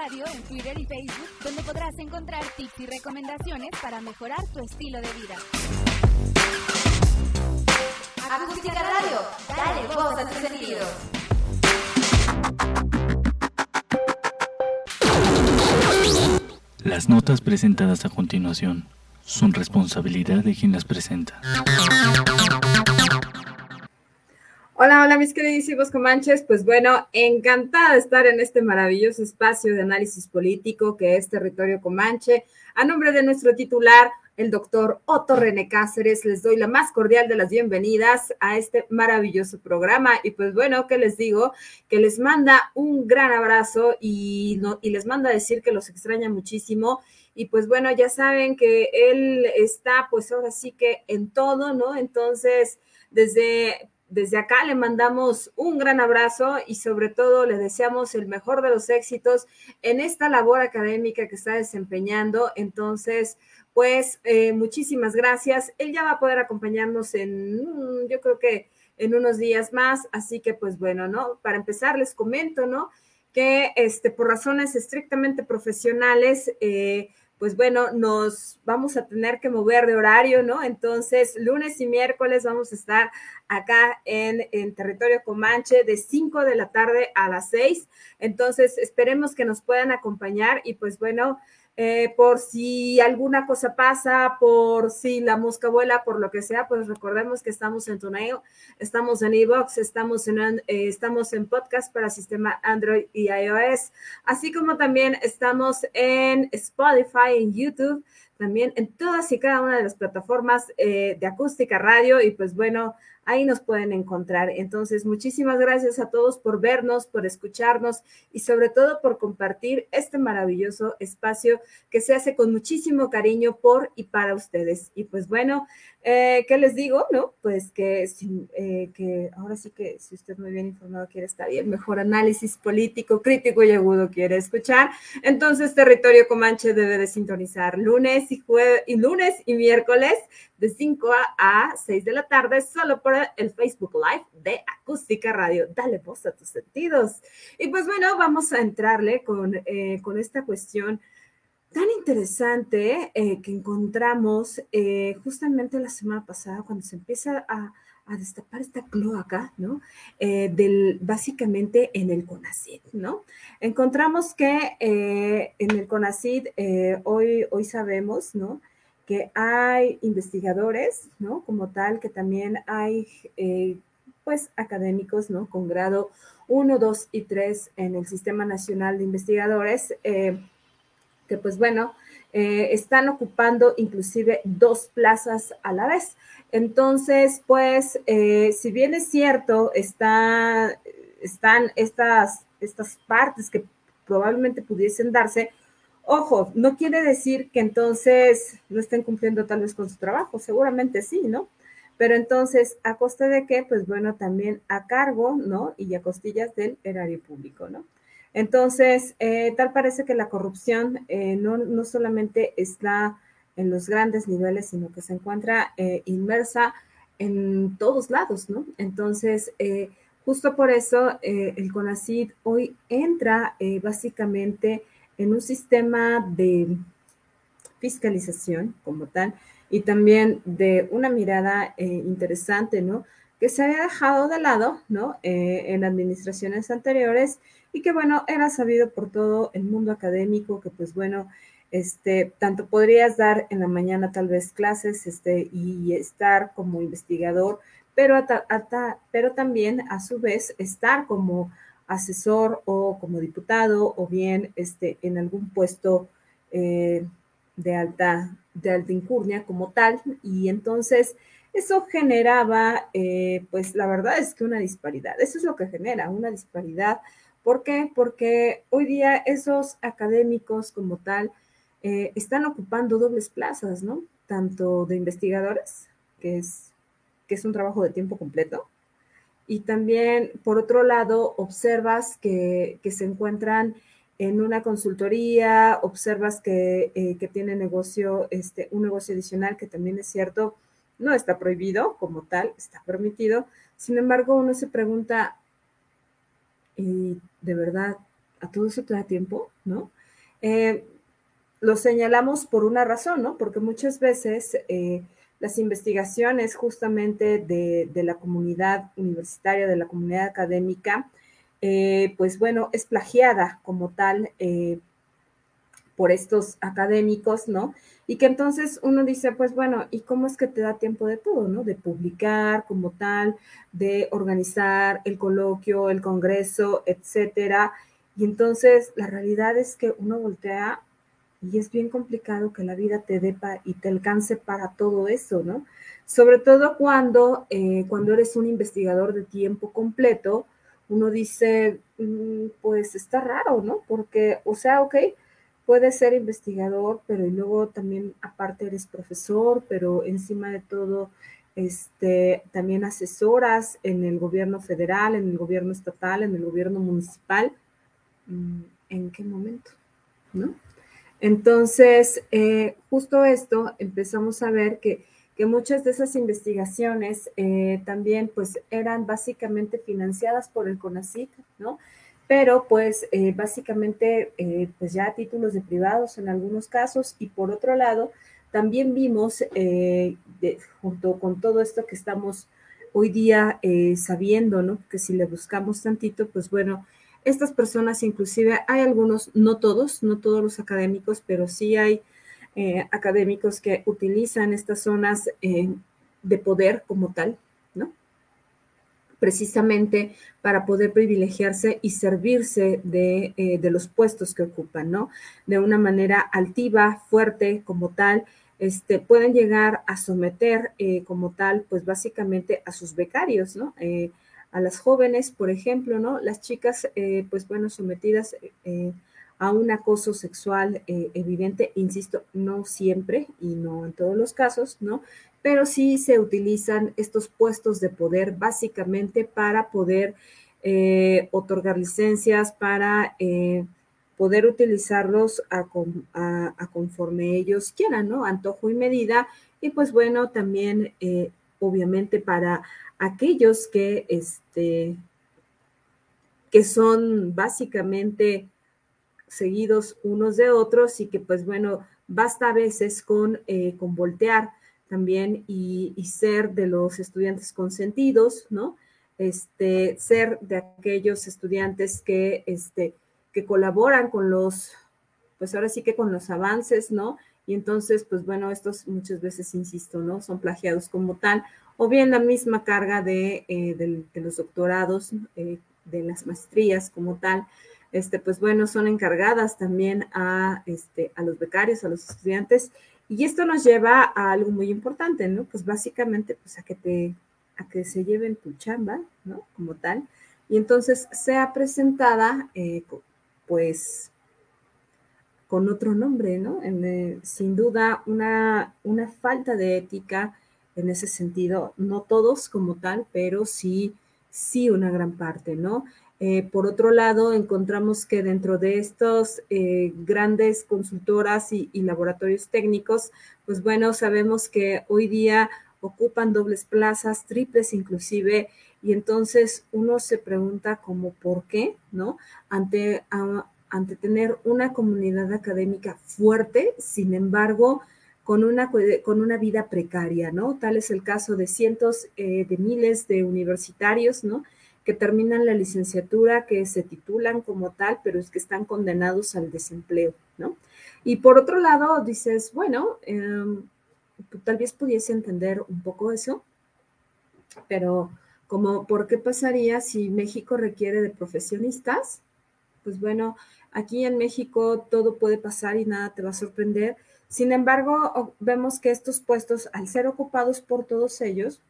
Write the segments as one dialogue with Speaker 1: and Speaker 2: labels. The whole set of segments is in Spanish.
Speaker 1: Radio en Twitter y Facebook, donde podrás encontrar tips y recomendaciones para mejorar tu estilo de vida. Acústica Radio, dale voz a tus sentidos.
Speaker 2: Las notas presentadas a continuación son responsabilidad de quien las presenta.
Speaker 3: Hola, hola mis queridísimos comanches. Pues bueno, encantada de estar en este maravilloso espacio de análisis político que es Territorio Comanche. A nombre de nuestro titular, el doctor Otto René Cáceres, les doy la más cordial de las bienvenidas a este maravilloso programa. Y pues bueno, que les digo? Que les manda un gran abrazo y, y les manda decir que los extraña muchísimo. Y pues bueno, ya saben que él está pues ahora sí que en todo, ¿no? Entonces, desde desde acá le mandamos un gran abrazo y sobre todo le deseamos el mejor de los éxitos en esta labor académica que está desempeñando. Entonces, pues eh, muchísimas gracias. Él ya va a poder acompañarnos en, mm, yo creo que en unos días más. Así que, pues bueno, ¿no? Para empezar, les comento, ¿no? Que este, por razones estrictamente profesionales, eh, pues bueno, nos vamos a tener que mover de horario, ¿no? Entonces, lunes y miércoles vamos a estar acá en, territorio Comanche de 5 de la tarde a las 6. Entonces, esperemos que nos puedan acompañar y pues bueno, eh, por si alguna cosa pasa, por si la mosca vuela, por lo que sea, pues recordemos que estamos en Toneo, estamos en Evox, estamos en, eh, estamos en podcast para sistema Android y iOS, así como también estamos en Spotify, en YouTube, también en todas y cada una de las plataformas eh, de acústica radio y pues bueno, ahí nos pueden encontrar. Entonces, muchísimas gracias a todos por vernos, por escucharnos y sobre todo por compartir este maravilloso espacio que se hace con muchísimo cariño por y para ustedes. Y pues bueno, eh, ¿qué les digo? No, pues que, eh, que ahora sí que si usted muy bien informado quiere estar bien, mejor análisis político, crítico y agudo quiere escuchar, entonces Territorio Comanche debe de sintonizar lunes y jueves y lunes y miércoles de 5 a 6 de la tarde solo por el Facebook Live de Acústica Radio. Dale voz a tus sentidos. Y pues bueno, vamos a entrarle con, eh, con esta cuestión tan interesante eh, que encontramos eh, justamente la semana pasada cuando se empieza a, a destapar esta cloaca, ¿no? Eh, del, básicamente en el CONACID, ¿no? Encontramos que eh, en el CONACID eh, hoy, hoy sabemos, ¿no? Que hay investigadores, ¿no? Como tal, que también hay, pues, académicos, ¿no? Con grado 1, 2 y 3 en el Sistema Nacional de Investigadores, que pues bueno, eh, están ocupando inclusive dos plazas a la vez. Entonces, pues, eh, si bien es cierto, está, están estas, estas partes que probablemente pudiesen darse, ojo, no quiere decir que entonces no estén cumpliendo tal vez con su trabajo, seguramente sí, ¿no? Pero entonces, ¿a costa de qué? Pues bueno, también a cargo, ¿no? Y a costillas del erario público, ¿no? Entonces, eh, tal parece que la corrupción eh, no, no, solamente está en los grandes niveles, sino que se encuentra eh, inmersa en todos lados, ¿no? Entonces, justo por eso el CONACID hoy entra básicamente en un sistema de fiscalización como tal y también de una mirada interesante, ¿no? Que se había dejado de lado, ¿no? en administraciones anteriores y que bueno, era sabido por todo el mundo académico que pues bueno, este, tanto podrías dar en la mañana tal vez clases este, y estar como investigador, pero, pero también a su vez estar como asesor o como diputado o bien este, en algún puesto eh, de, alta, de alta incurnia como tal. Y entonces eso generaba, eh, pues la verdad es que una disparidad, eso es lo que genera, una disparidad ¿Por qué? Porque hoy día esos académicos como tal eh, están ocupando dobles plazas, ¿no? Tanto de investigadores, que es, que es un trabajo de tiempo completo, y también, por otro lado, observas que, que se encuentran en una consultoría, observas que, eh, que tiene negocio, este, un negocio adicional que también es cierto, no está prohibido como tal, está permitido. Sin embargo, uno se pregunta, y de verdad ¿a todo eso te da tiempo? ¿No? Eh, lo señalamos por una razón, ¿no? Porque muchas veces eh, las investigaciones justamente de, la comunidad universitaria, de la comunidad académica, eh, pues bueno, es plagiada como tal por estos académicos, ¿no? Y que entonces uno dice, pues bueno, ¿y cómo es que te da tiempo de todo, ¿no? De publicar como tal, de organizar el coloquio, el congreso, etcétera. Y entonces la realidad es que uno voltea y es bien complicado que la vida te dé y te alcance para todo eso, ¿no? Sobre todo cuando, eh, cuando eres un investigador de tiempo completo, uno dice, mm, pues está raro, ¿no? Porque, o sea, ok, puedes ser investigador, pero y luego también aparte eres profesor, pero encima de todo, este, también asesoras en el gobierno federal, en el gobierno estatal, en el gobierno municipal. Mm, ¿En qué momento? ¿No? Entonces, eh, justo esto empezamos a ver que, muchas de esas investigaciones eh, también pues eran básicamente financiadas por el CONACYT, ¿no? Pero pues eh, básicamente pues ya títulos de privados en algunos casos y por otro lado también vimos junto con todo esto que estamos hoy día sabiendo, ¿no? Que si le buscamos tantito, pues bueno, estas personas, inclusive hay algunos, no todos, no todos los académicos, pero sí hay eh, académicos que utilizan estas zonas eh, de poder como tal. Precisamente para poder privilegiarse y servirse de, eh, de los puestos que ocupan, ¿no? De una manera altiva, fuerte como tal, este, pueden llegar a someter como tal, pues básicamente a sus becarios, ¿no? a las jóvenes, por ejemplo, ¿no? Las chicas, eh, pues bueno, sometidas eh, a un acoso sexual eh, evidente, insisto, no siempre y no en todos los casos, ¿no? Pero sí se utilizan estos puestos de poder básicamente para poder otorgar licencias, para poder utilizarlos a, a, conforme ellos quieran, ¿no? Antojo y medida. Y pues bueno, también obviamente para aquellos que, este, que son básicamente seguidos unos de otros y que pues bueno, basta a veces con, eh, con voltear también y, ser de los estudiantes consentidos, ¿no? Este, ser de aquellos estudiantes que, este, que colaboran con los, pues ahora sí que con los avances, ¿no? Y entonces, pues bueno, estos muchas veces, insisto, ¿no? Son plagiados como tal o bien la misma carga de, eh, los doctorados, eh, de las maestrías como tal, este, pues bueno, son encargadas también a, este, a los becarios, a los estudiantes, y esto nos lleva a algo muy importante, ¿no? Pues básicamente, pues a que te, a que se lleven tu chamba, ¿no? Como tal, y entonces sea presentada, eh, pues, con otro nombre, ¿no? sin duda, una, una falta de ética, en ese sentido, no todos como tal, pero sí, sí una gran parte, ¿no? Eh, por otro lado, encontramos que dentro de estos eh, grandes consultoras y, laboratorios técnicos, pues bueno, sabemos que hoy día ocupan dobles plazas, triples inclusive, y entonces uno se pregunta como por qué, ¿no? Ante, ante tener una comunidad académica fuerte, sin embargo, con una, con una vida precaria, ¿no? Tal es el caso de cientos eh, de miles de universitarios, ¿no? Que terminan la licenciatura, que se titulan como tal, pero es que están condenados al desempleo, ¿no? Y por otro lado, dices, bueno, em, tal vez pudiese entender un poco eso, pero como, ¿por qué pasaría si México requiere de profesionistas? Pues bueno, aquí en México todo puede pasar y nada te va a sorprender sin embargo, vemos que estos puestos, al ser ocupados por todos ellos,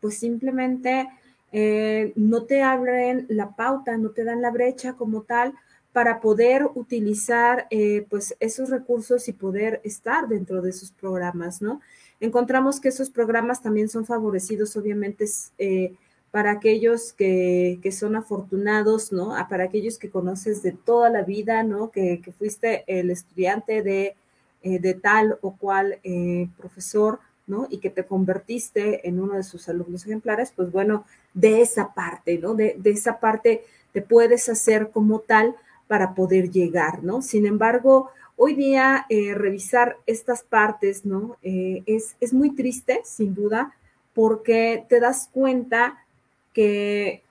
Speaker 3: pues simplemente eh, no te abren la pauta, no te dan la brecha como tal para poder utilizar eh, pues esos recursos y poder estar dentro de esos programas, ¿no? Encontramos que esos programas también son favorecidos, obviamente, eh, para aquellos que, son afortunados, ¿no? Ah, para aquellos que conoces de toda la vida, ¿no? que fuiste el estudiante de eh, de tal o cual profesor, Y que te convertiste en uno de sus alumnos ejemplares, pues bueno, de esa parte, ¿no? De, esa parte te puedes hacer como tal para poder llegar, ¿no? Sin embargo, hoy día eh, revisar estas partes, ¿no? Eh, es, es, muy triste, sin duda, porque te das cuenta que,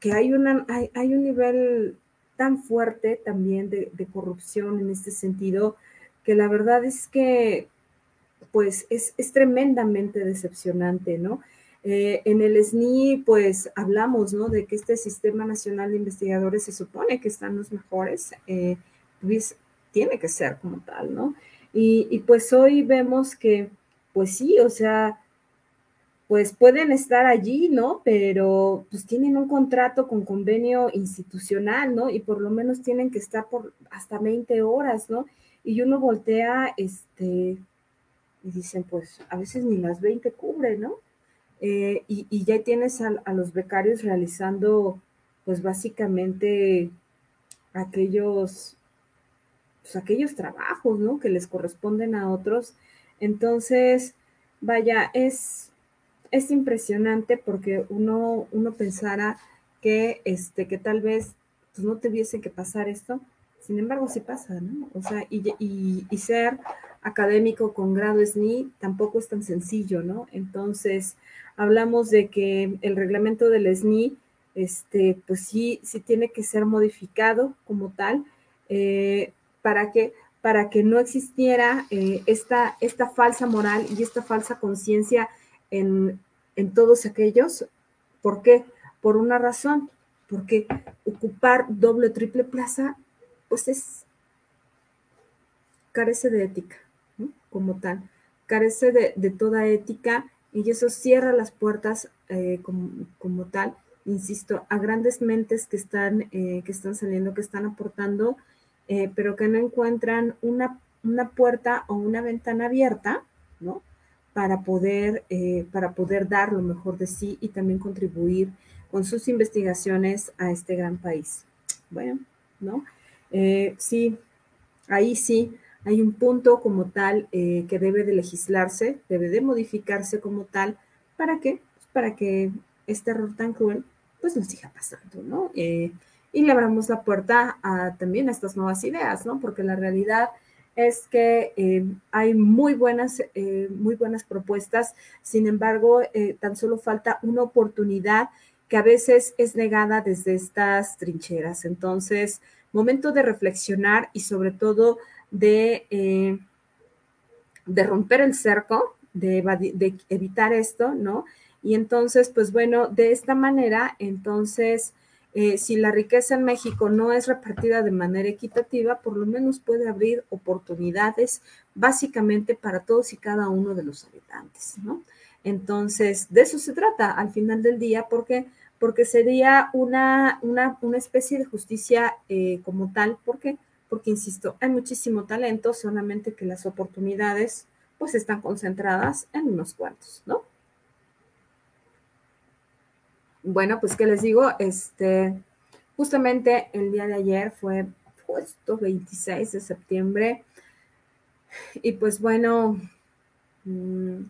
Speaker 3: que hay, una, hay, un nivel tan fuerte también de, corrupción en este sentido, que la verdad es que, pues, es, es tremendamente decepcionante, ¿no? Eh, en el SNI, pues hablamos, ¿no? De que este Sistema Nacional de Investigadores se supone que están los mejores, eh, pues tiene que ser como tal, ¿no? Y, y, pues hoy vemos que, pues sí, o sea, pues pueden estar allí, ¿no? Pero pues tienen un contrato con convenio institucional, ¿no? Y por lo menos tienen que estar por hasta 20 horas, ¿no? Y uno voltea, este, y dicen, pues a veces ni las 20 cubre, ¿no? Eh, y, y, ya tienes a, los becarios realizando, pues básicamente aquellos, pues, aquellos trabajos, ¿no? Que les corresponden a otros. Entonces, vaya, es, es impresionante porque uno, uno pensara que, este, que tal vez pues, no tuviese que pasar esto, sin embargo, sí pasa, ¿no? O sea, y, y, y ser académico con grado SNI tampoco es tan sencillo, ¿no? Entonces, hablamos de que el reglamento del SNI, este, pues sí, sí tiene que ser modificado como tal, eh, para que para que no existiera eh, esta, esta falsa moral y esta falsa conciencia en, en todos aquellos. ¿Por qué? Por una razón, porque ocupar doble o triple plaza, pues es, carece de ética. Como tal, carece de, de toda ética y eso cierra las puertas eh, como, como, tal, insisto, a grandes mentes que están, eh, que están saliendo, que están aportando, eh, pero que no encuentran una, una, puerta o una ventana abierta, ¿no? Para poder, para poder dar lo mejor de sí y también contribuir con sus investigaciones a este gran país. Bueno, ¿no? sí, ahí sí, hay un punto como tal eh, que debe de legislarse, debe de modificarse como tal, ¿para qué? Pues para que este error tan cruel pues no siga pasando, ¿no? Eh, y le abramos la puerta a, también a estas nuevas ideas, ¿no? Porque la realidad es que eh, hay muy buenas, muy buenas propuestas, sin embargo, tan solo falta una oportunidad que a veces es negada desde estas trincheras. Entonces, momento de reflexionar y sobre todo de, eh, de romper el cerco, de, de, evitar esto, ¿no? Y entonces, pues bueno, de esta manera, entonces, eh, si la riqueza en México no es repartida de manera equitativa, por lo menos puede abrir oportunidades básicamente para todos y cada uno de los habitantes, ¿no? Entonces, de eso se trata al final del día, porque porque sería una, una, una especie de justicia eh, como tal, porque porque, insisto, hay muchísimo talento, solamente que las oportunidades pues están concentradas en unos cuantos, ¿no? Bueno, pues, ¿qué les digo? Este, justamente el día de ayer fue justo 26 de septiembre y pues bueno, mmm,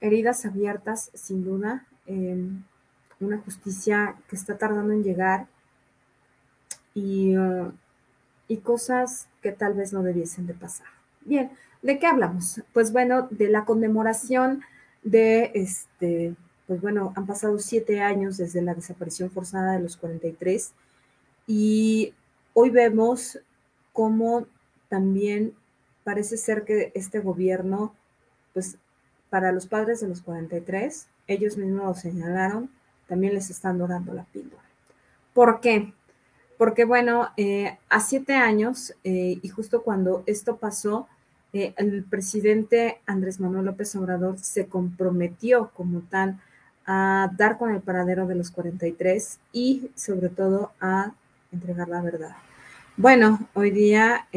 Speaker 3: heridas abiertas, sin duda, eh, una justicia que está tardando en llegar y uh, y cosas que tal vez no debiesen de pasar. Bien, ¿de qué hablamos? Pues bueno, de la conmemoración de este, pues bueno, han pasado siete años desde la desaparición forzada de los 43 y hoy vemos cómo también parece ser que este gobierno, pues para los padres de los 43, ellos mismos lo señalaron, también les están dorando la píldora. ¿Por qué? Porque bueno, eh, a siete años, eh, y justo cuando esto pasó, eh, el presidente Andrés Manuel López Obrador se comprometió como tal a dar con el paradero de los 43 y sobre todo a entregar la verdad. Bueno, hoy día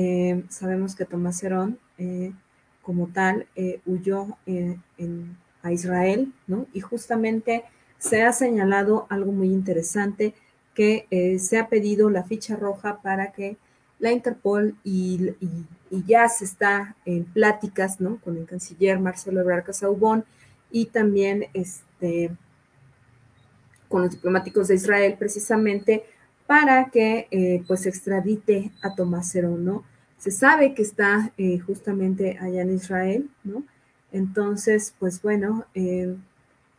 Speaker 3: sabemos que Tomás Herón como tal huyó a Israel, ¿no? Y justamente se ha señalado algo muy interesante que eh, se ha pedido la ficha roja para que la Interpol y, ya se está en pláticas ¿no? con el canciller Marcelo Ebrard Casaubon y también este, con los diplomáticos de Israel precisamente para que eh, pues extradite a Tomás Cerón, ¿no? Se sabe que está eh, justamente allá en Israel, ¿no? Entonces, pues bueno,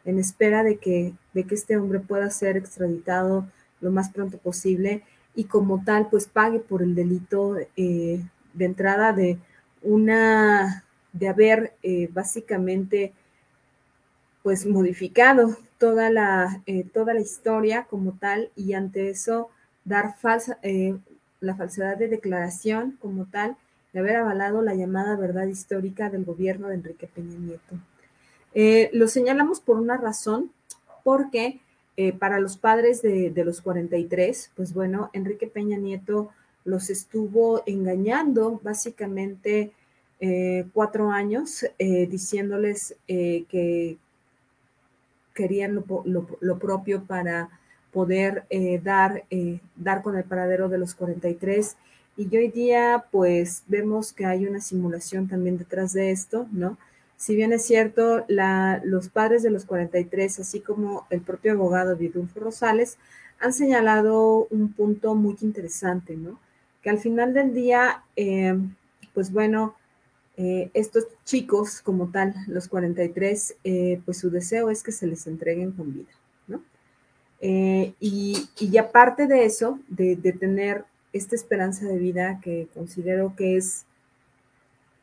Speaker 3: en espera de que, de que este hombre pueda ser extraditado lo más pronto posible y como tal, pues pague por el delito de entrada de una, de haber básicamente pues modificado toda la, eh, toda la historia como tal y ante eso dar falsa, eh, la falsedad de declaración como tal de haber avalado la llamada verdad histórica del gobierno de Enrique Peña Nieto. Eh, lo señalamos por una razón, porque para los padres de, de, los 43, pues bueno, Enrique Peña Nieto los estuvo engañando básicamente cuatro años, diciéndoles que, querían lo, propio para poder eh, dar, eh, dar con el paradero de los 43. Y hoy día, pues vemos que hay una simulación también detrás de esto, ¿no? Si bien es cierto, los padres de los 43, así como el propio abogado Vidulfo Rosales, han señalado un punto muy interesante, ¿no? Que al final del día, eh, pues bueno, eh, estos chicos, como tal, los 43, eh, pues su deseo es que se les entreguen con vida, ¿no? Eh, y, y, aparte de eso, de, tener esta esperanza de vida que considero que es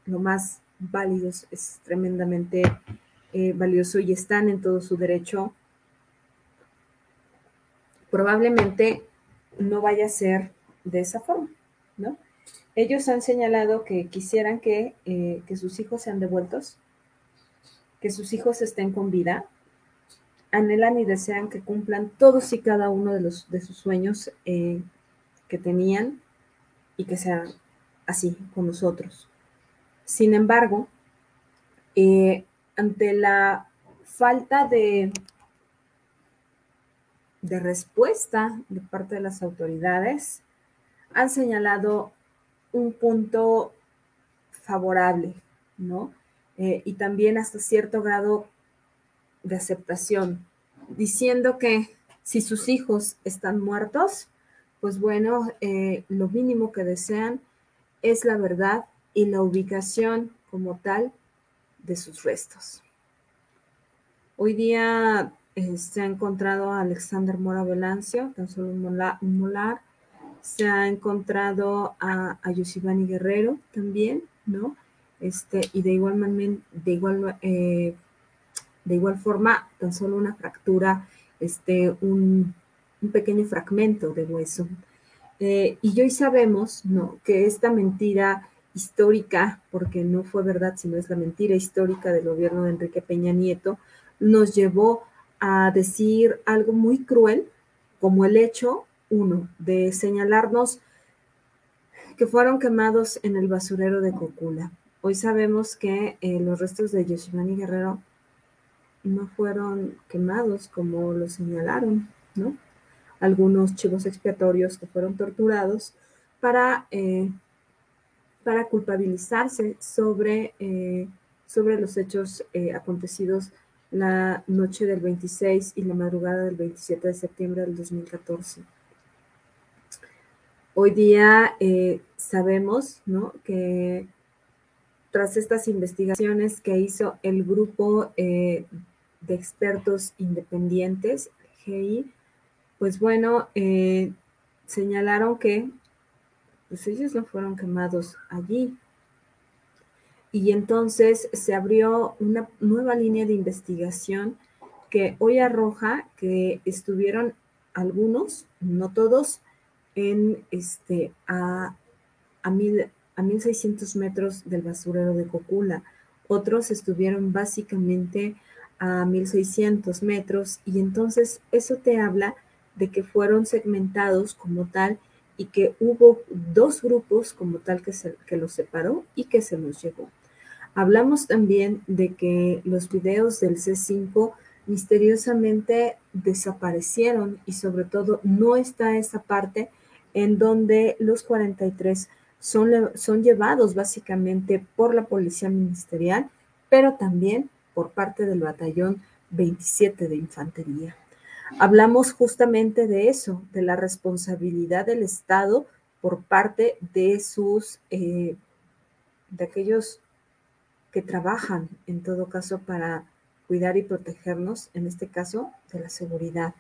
Speaker 3: lo más válido, es tremendamente valioso y están en todo su derecho, probablemente no vaya a ser de esa forma, ¿no? Ellos han señalado que quisieran eh, que, sus hijos sean devueltos, que sus hijos estén con vida, anhelan y desean que cumplan todos y cada uno de, los, de sus sueños eh, que tenían y que sean así con nosotros. Sin embargo, eh, ante la falta de, de respuesta de parte de las autoridades, han señalado un punto favorable, ¿no? Eh, y también hasta cierto grado de aceptación, diciendo que si sus hijos están muertos, pues bueno, eh, lo mínimo que desean es la verdad y la ubicación como tal de sus restos. Hoy día eh, se ha encontrado a Alexander Mora Velancio, tan solo un molar se ha encontrado a, a Guerrero también, ¿no? Este, y de igual, de, igual, eh, de igual forma, tan solo una fractura, este, un, pequeño fragmento de hueso. Eh, y hoy sabemos, ¿no? Que esta mentira histórica, porque no fue verdad, sino es la mentira histórica del gobierno de Enrique Peña Nieto, nos llevó a decir algo muy cruel, como el hecho uno, de señalarnos que fueron quemados en el basurero de Cocula. Hoy sabemos que eh, los restos de Yoshimani Guerrero no fueron quemados como lo señalaron, ¿no? Algunos chivos expiatorios que fueron torturados para, eh, para culpabilizarse sobre, eh, sobre los hechos acontecidos la noche del 26 y la madrugada del 27 de septiembre del 2014. Hoy día eh, sabemos que tras estas investigaciones que hizo el grupo eh, de expertos independientes, GI, pues bueno, eh, señalaron que pues ellos no fueron quemados allí. Y entonces se abrió una nueva línea de investigación que hoy arroja que estuvieron algunos, no todos, en este, a, a, mil, a 1600 metros del basurero de Cocula. Otros estuvieron básicamente a 1600 metros y entonces eso te habla de que fueron segmentados como tal y que hubo dos grupos como tal que, se, que los separó y que se los llevó. Hablamos también de que los videos del C5 misteriosamente desaparecieron y sobre todo no está esa parte en donde los 43 son, son llevados básicamente por la Policía Ministerial, pero también por parte del Batallón 27 de Infantería. Hablamos justamente de eso, de la responsabilidad del Estado por parte de sus, eh, de aquellos que trabajan en todo caso para cuidar y protegernos, en este caso, de la seguridad.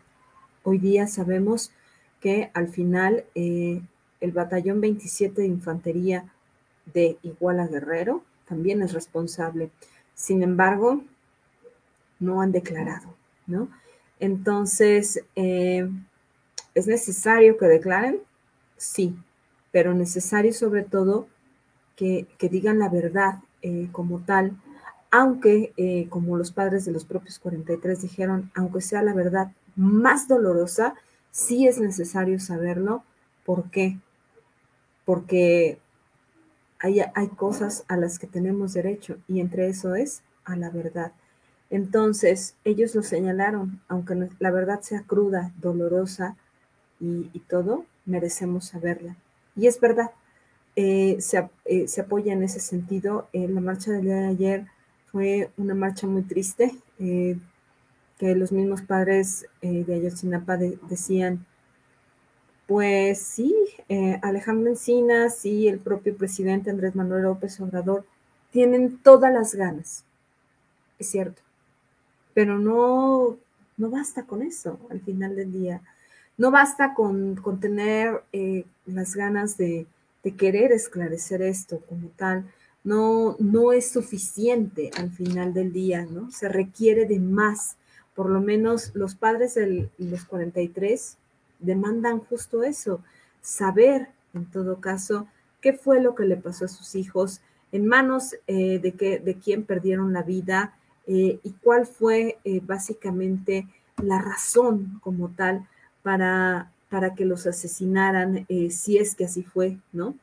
Speaker 3: Hoy día sabemos que al final eh, el batallón 27 de infantería de Iguala Guerrero también es responsable. Sin embargo, no han declarado, ¿no? Entonces, eh, ¿es necesario que declaren? Sí, pero necesario sobre todo que, digan la verdad eh, como tal, aunque, eh, como los padres de los propios 43 dijeron, aunque sea la verdad más dolorosa, sí es necesario saberlo. ¿Por qué? Porque hay, hay cosas a las que tenemos derecho y entre eso es a la verdad. Entonces, ellos lo señalaron, aunque la verdad sea cruda, dolorosa y, todo, merecemos saberla. Y es verdad, eh, eh, se, apoya en ese sentido. la marcha del día de ayer fue una marcha muy triste, eh, que los mismos padres de Ayotzinapa decían, pues sí, Alejandro Encinas y el propio presidente Andrés Manuel López Obrador tienen todas las ganas, es cierto, pero no, no basta con eso al final del día. No basta con, tener eh, las ganas de, querer esclarecer esto como tal. No, no es suficiente al final del día, ¿no? Se requiere de más. Por lo menos los padres de los 43 demandan justo eso, saber, en todo caso, qué fue lo que le pasó a sus hijos, en manos eh, de, que, de quién perdieron la vida, eh, y cuál fue eh, básicamente la razón como tal para, para que los asesinaran, eh, si es que así fue, ¿no?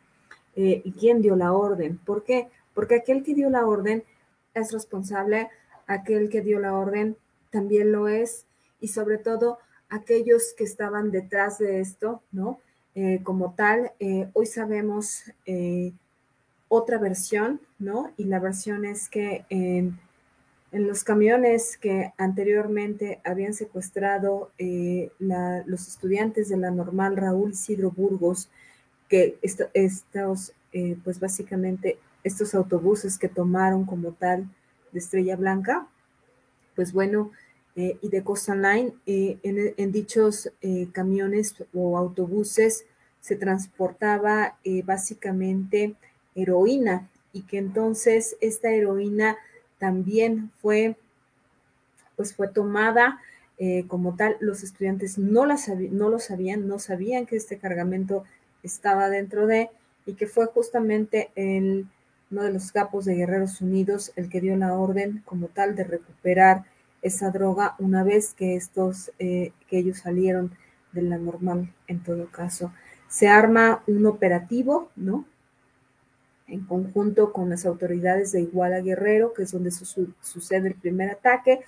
Speaker 3: y quién dio la orden. ¿Por qué? Porque aquel que dio la orden es responsable, aquel que dio la orden también lo es, y sobre todo aquellos que estaban detrás de esto, ¿no? como tal, hoy sabemos otra versión, ¿no? Y la versión es que en los camiones que anteriormente habían secuestrado eh, los estudiantes de la normal Raúl Isidro Burgos, que estos, eh, pues básicamente estos autobuses que tomaron como tal de Estrella Blanca, pues bueno, eh, y de Costa Line, en, en, dichos camiones o autobuses se transportaba básicamente heroína y que entonces esta heroína también fue, pues fue tomada eh, como tal. Los estudiantes no, la no lo sabían, no sabían que este cargamento estaba dentro de, y que fue justamente el, uno de los capos de Guerreros Unidos el que dio la orden como tal de recuperar esa droga una vez que estos, eh, que ellos salieron de la normal en todo caso. Se arma un operativo, ¿no? En conjunto con las autoridades de Iguala Guerrero, que es donde sucede el primer ataque.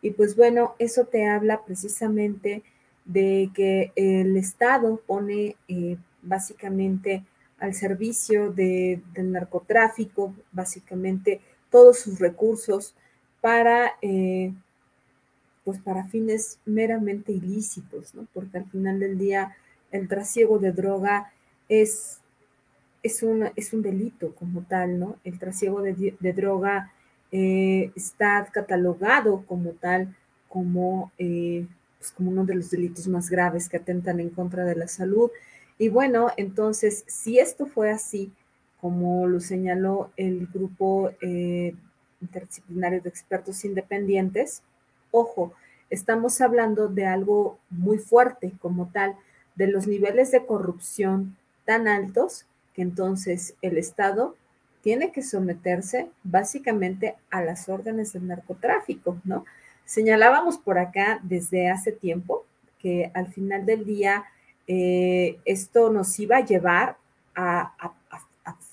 Speaker 3: Y pues bueno, eso te habla precisamente de que el Estado pone eh, básicamente al servicio del narcotráfico, básicamente todos sus recursos para, eh, pues para fines meramente ilícitos, ¿no? Porque al final del día el trasiego de droga es es un, es un delito como tal, ¿no? El trasiego de, droga eh, está catalogado como tal, como, eh, pues como uno de los delitos más graves que atentan en contra de la salud. Y bueno, entonces, si esto fue así, como lo señaló el grupo eh, interdisciplinario de expertos independientes, ojo, estamos hablando de algo muy fuerte como tal, de los niveles de corrupción tan altos entonces el Estado tiene que someterse básicamente a las órdenes del narcotráfico, ¿no? Señalábamos por acá desde hace tiempo que al final del día eh, esto nos iba a llevar a,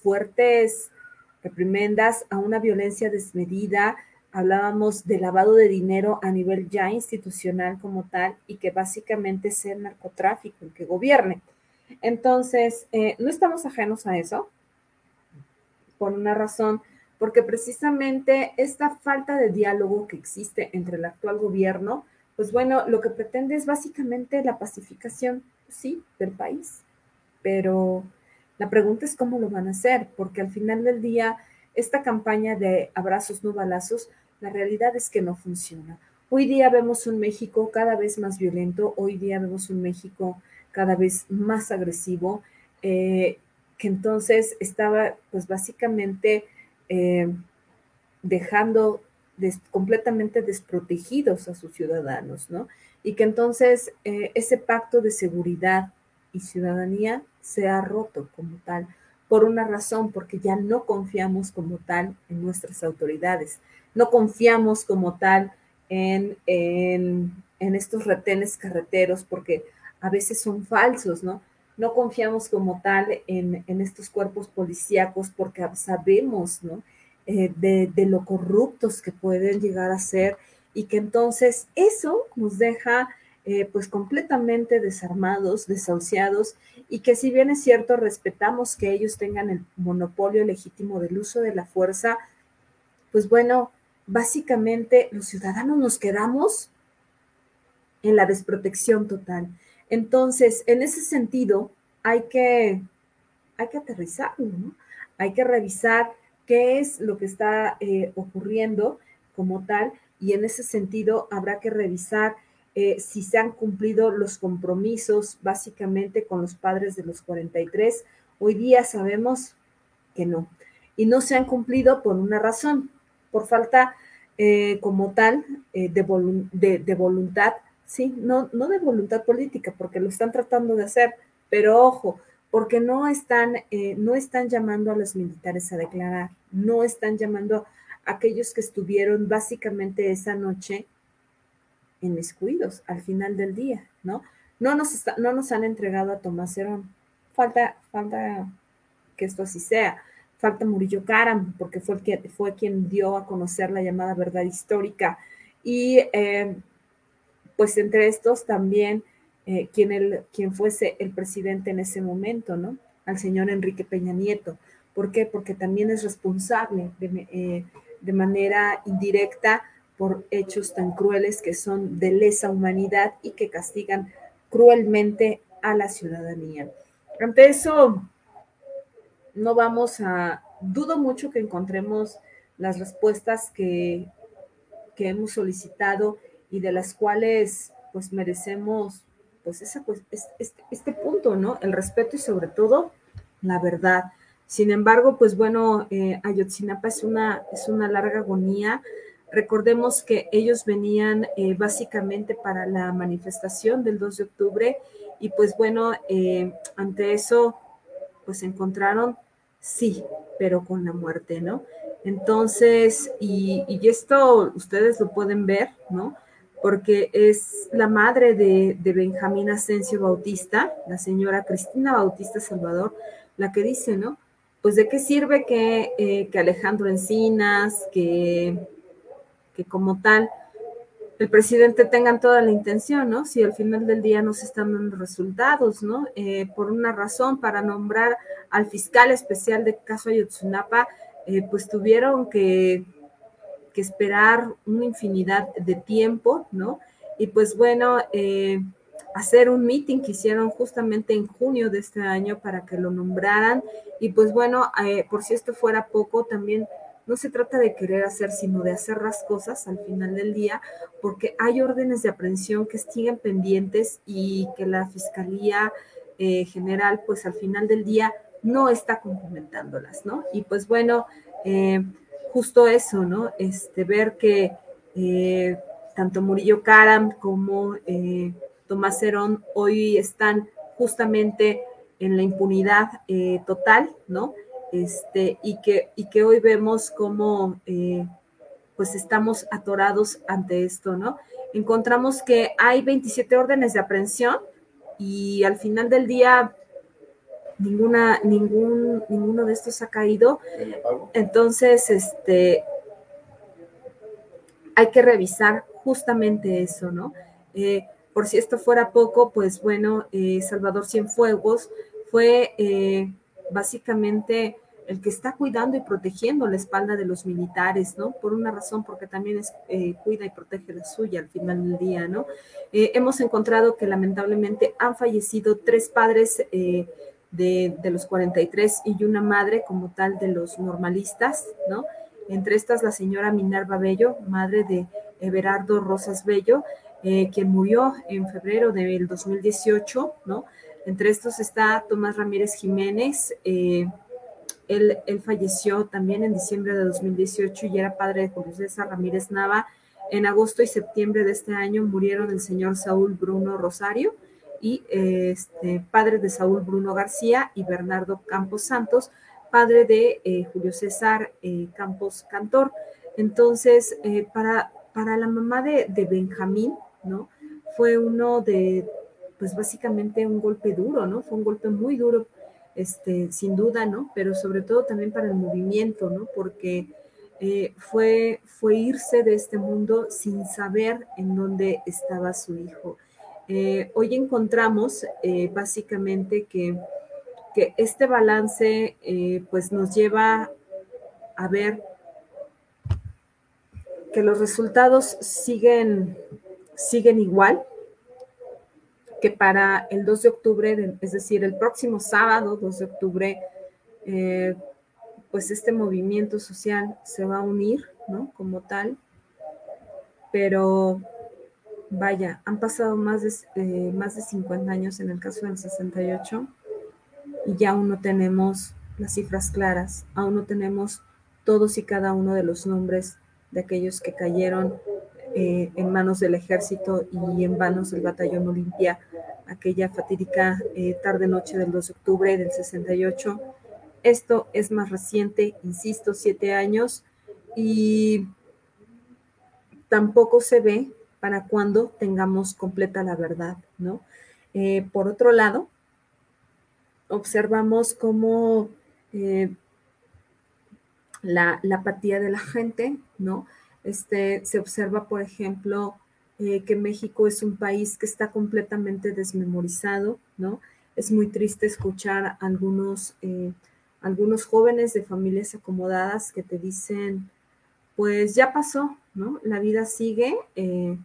Speaker 3: fuertes reprimendas, a una violencia desmedida, hablábamos de lavado de dinero a nivel ya institucional como tal y que básicamente sea el narcotráfico el que gobierne. Entonces, eh, no estamos ajenos a eso, por una razón, porque precisamente esta falta de diálogo que existe entre el actual gobierno pues bueno, lo que pretende es básicamente la pacificación, sí, del país, pero la pregunta es cómo lo van a hacer, porque al final del día, esta campaña de abrazos no balazos, la realidad es que no funciona. Hoy día vemos un México cada vez más violento, hoy día vemos un México cada vez más agresivo, eh, que entonces estaba pues básicamente eh, dejando completamente desprotegidos a sus ciudadanos, ¿no? Y que entonces eh, ese pacto de seguridad y ciudadanía se ha roto como tal, por una razón, porque ya no confiamos como tal en nuestras autoridades, no confiamos como tal en, en, en estos retenes carreteros, porque a veces son falsos, ¿no? No confiamos como tal en, estos cuerpos policíacos porque sabemos, ¿no? Eh, de, lo corruptos que pueden llegar a ser y que entonces eso nos deja eh, pues completamente desarmados, desahuciados y que si bien es cierto respetamos que ellos tengan el monopolio legítimo del uso de la fuerza, pues bueno, básicamente los ciudadanos nos quedamos en la desprotección total. Entonces, en ese sentido, hay que, hay que aterrizarlo, ¿no? Hay que revisar qué es lo que está eh, ocurriendo como tal y en ese sentido habrá que revisar eh, si se han cumplido los compromisos básicamente con los padres de los 43. Hoy día sabemos que no. Y no se han cumplido por una razón, por falta eh, como tal de, de, voluntad, sí, no, no de voluntad política, porque lo están tratando de hacer, pero ojo, porque no están, eh, no están llamando a los militares a declarar, no están llamando a aquellos que estuvieron básicamente esa noche en descuidos al final del día, ¿no? No nos, no nos han entregado a Tomás Herón. Falta, falta que esto así sea. Falta Murillo Karam, porque fue, el que, fue quien dio a conocer la llamada verdad histórica. Y eh, pues entre estos también eh, quien, el, quien fuese el presidente en ese momento, ¿no? Al señor Enrique Peña Nieto. ¿Por qué? Porque también es responsable de, eh, de manera indirecta por hechos tan crueles que son de lesa humanidad y que castigan cruelmente a la ciudadanía. Ante eso, no vamos a, dudo mucho que encontremos las respuestas que, que hemos solicitado y de las cuales pues merecemos pues, esa, pues este, punto, ¿no? El respeto y sobre todo la verdad. Sin embargo, pues bueno, eh, Ayotzinapa es una, es una larga agonía. Recordemos que ellos venían eh, básicamente para la manifestación del 2 de octubre y pues bueno, eh, ante eso, pues encontraron, sí, pero con la muerte, ¿no? Entonces, y, y esto ustedes lo pueden ver, ¿no? Porque es la madre de, Benjamín Asensio Bautista, la señora Cristina Bautista Salvador, la que dice, ¿no? Pues de qué sirve que, eh, Alejandro Encinas, que, como tal el presidente tengan toda la intención, ¿no? Si al final del día no se están dando resultados, ¿no? Eh, por una razón, para nombrar al fiscal especial de caso Ayotzinapa, eh, pues tuvieron que que esperar una infinidad de tiempo, ¿no? Y pues bueno, eh, hacer un meeting que hicieron justamente en junio de este año para que lo nombraran. Y pues bueno, eh, por si esto fuera poco, también no se trata de querer hacer, sino de hacer las cosas al final del día, porque hay órdenes de aprehensión que siguen pendientes y que la Fiscalía eh, General, pues al final del día, no está cumplimentándolas, ¿no? Y pues bueno, eh, justo eso, ¿no? Este, ver que eh, tanto Murillo Karam como eh, Tomás Herón hoy están justamente en la impunidad eh, total, ¿no? Este, y, que, y que hoy vemos cómo pues estamos atorados ante esto, ¿no? Encontramos que hay 27 órdenes de aprehensión y al final del día ninguna, ningún, ninguno de estos ha caído. Entonces, este, hay que revisar justamente eso, ¿no? Eh, por si esto fuera poco, pues bueno, eh, Salvador Cienfuegos fue eh, básicamente el que está cuidando y protegiendo la espalda de los militares, ¿no? Por una razón, porque también es, eh, cuida y protege la suya al final del día, ¿no? Eh, hemos encontrado que lamentablemente han fallecido tres padres eh, de, los 43 y una madre como tal de los normalistas, ¿no? Entre estas la señora Minerva Bello, madre de Everardo Rosas Bello, quien murió en febrero del 2018, ¿no? Entre estos está Tomás Ramírez Jiménez, él, falleció también en diciembre de 2018 y era padre de Julio César Ramírez Nava. En agosto y septiembre de este año murieron el señor Saúl Bruno Rosario y este, padre de Saúl Bruno García y Bernardo Campos Santos, padre de eh, Julio César eh, Campos Cantor. Entonces, eh, para, para la mamá de, de Benjamín, ¿no? Fue uno de, pues básicamente un golpe duro, ¿no? Fue un golpe muy duro este, sin duda, ¿no? Pero sobre todo también para el movimiento, ¿no? Porque fue, fue irse de este mundo sin saber en dónde estaba su hijo. Eh, hoy encontramos eh, básicamente que, este balance pues nos lleva a ver que los resultados siguen, igual, que para el 2 de octubre, es decir, el próximo sábado, 2 de octubre, eh, pues este movimiento social se va a unir, ¿no? Como tal. Pero vaya, han pasado más de, eh, más de 50 años en el caso del 68 y ya aún no tenemos las cifras claras, aún no tenemos todos y cada uno de los nombres de aquellos que cayeron eh, en manos del ejército y en manos del batallón Olimpia aquella fatídica eh, tarde-noche del 2 de octubre del 68. Esto es más reciente, insisto, siete años, y tampoco se ve para cuando tengamos completa la verdad, ¿no? Eh, por otro lado, observamos cómo la, la apatía de la gente, ¿no? Este, se observa, por ejemplo, eh, que México es un país que está completamente desmemorizado, ¿no? Es muy triste escuchar algunos, eh, algunos jóvenes de familias acomodadas que te dicen, pues ya pasó, ¿no? La vida sigue eh,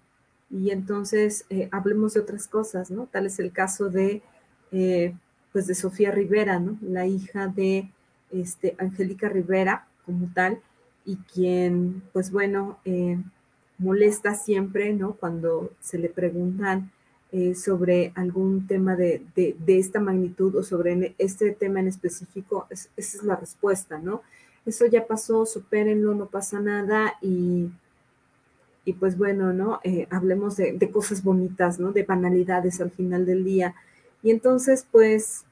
Speaker 3: y entonces hablemos de otras cosas, ¿no? Tal es el caso de, pues de Sofía Rivera, ¿no? La hija de este, Angélica Rivera como tal, y quien, pues bueno, eh, molesta siempre, ¿no? Cuando se le preguntan eh, sobre algún tema de, esta magnitud o sobre este tema en específico, esa es la respuesta, ¿no? Eso ya pasó, supérenlo, no pasa nada y, y pues bueno, ¿no? Eh, hablemos de, cosas bonitas, ¿no? De banalidades al final del día. Y entonces, pues,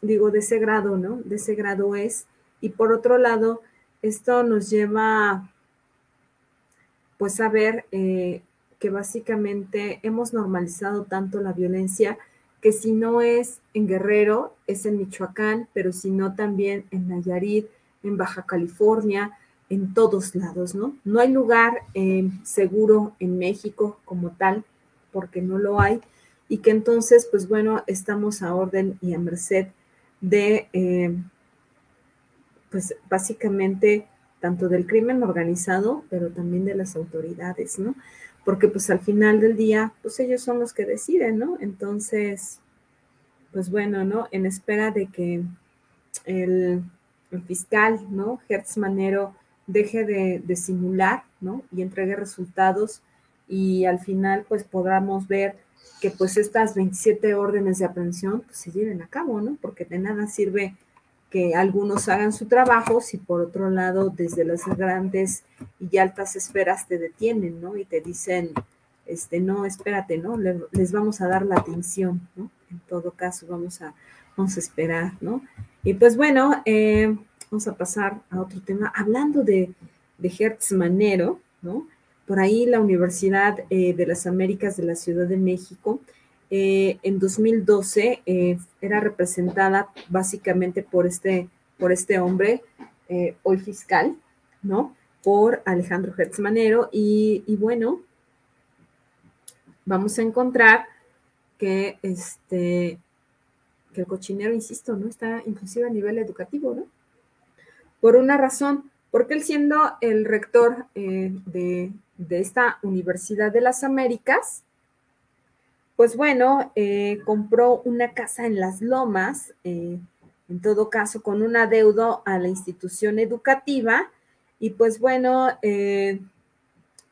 Speaker 3: digo, de ese grado, ¿no? De ese grado es. Y por otro lado, esto nos lleva pues a ver eh, que básicamente hemos normalizado tanto la violencia que si no es en Guerrero, es en Michoacán, pero si no también en Nayarit, en Baja California, en todos lados, ¿no? No hay lugar eh, seguro en México como tal, porque no lo hay, y que entonces, pues bueno, estamos a orden y a merced de eh, pues básicamente tanto del crimen organizado, pero también de las autoridades, ¿no? Porque pues al final del día, pues ellos son los que deciden, ¿no? Entonces, pues bueno, ¿no? En espera de que el, fiscal, ¿no? Hertz Manero deje de, simular, ¿no? Y entregue resultados y al final pues podamos ver que pues estas 27 órdenes de aprehensión pues, se lleven a cabo, ¿no? Porque de nada sirve que algunos hagan su trabajo, si por otro lado desde las grandes y altas esferas te detienen, ¿no? Y te dicen, este, no, espérate, ¿no? les vamos a dar la atención, ¿no? En todo caso, vamos a, vamos a esperar, ¿no? Y pues bueno, eh, vamos a pasar a otro tema, hablando de, de Hertz Manero, ¿no? Por ahí la Universidad eh, de las Américas de la Ciudad de México eh, en 2012 eh, era representada básicamente por este, por este hombre, hoy fiscal, ¿no? Por Alejandro Hertzmanero. Y, y, bueno, vamos a encontrar que, este, que el cochinero, insisto, ¿no? Está inclusive a nivel educativo, ¿no? Por una razón, porque él siendo el rector eh, de, esta Universidad de las Américas, pues bueno, eh, compró una casa en las lomas, eh, en todo caso con un adeudo a la institución educativa, y pues bueno,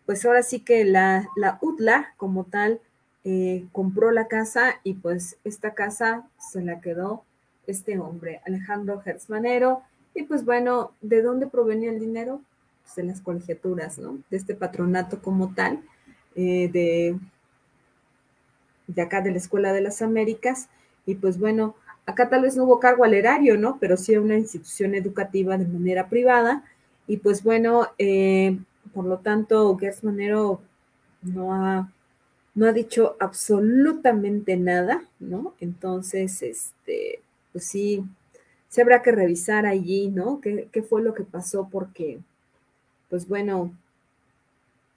Speaker 3: pues ahora sí que la, la UTLA como tal compró la casa y pues esta casa se la quedó este hombre, Alejandro Gersmanero, y pues bueno, ¿de dónde provenía el dinero? Pues de las colegiaturas, ¿no? De este patronato como tal, eh, de, de acá de la Escuela de las Américas. Y pues bueno, acá tal vez no hubo cargo al erario, ¿no? Pero sí una institución educativa de manera privada. Y pues bueno, eh, por lo tanto, Gers Manero no ha, no ha dicho absolutamente nada, ¿no? Entonces, este, pues sí, se habrá que revisar allí, ¿no? ¿Qué, fue lo que pasó? Porque, pues bueno,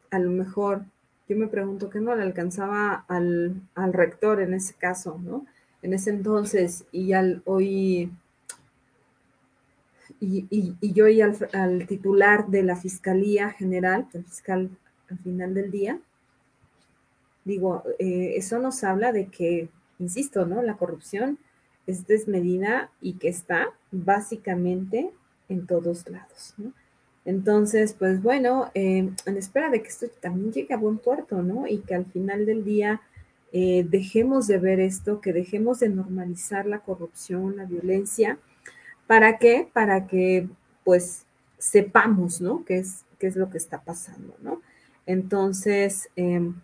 Speaker 3: a lo mejor yo me pregunto qué no le alcanzaba al, rector en ese caso, ¿no? En ese entonces y al hoy y, yo y al, titular de la Fiscalía General, el fiscal al final del día, digo, eh, eso nos habla de que, insisto, ¿no? La corrupción es desmedida y que está básicamente en todos lados. ¿no? Entonces, pues bueno, eh, en espera de que esto también llegue a buen puerto, ¿no? Y que al final del día eh, dejemos de ver esto, que dejemos de normalizar la corrupción, la violencia. ¿Para qué? Para que pues sepamos, ¿no? ¿Qué es, qué es lo que está pasando, ¿no? Entonces, em,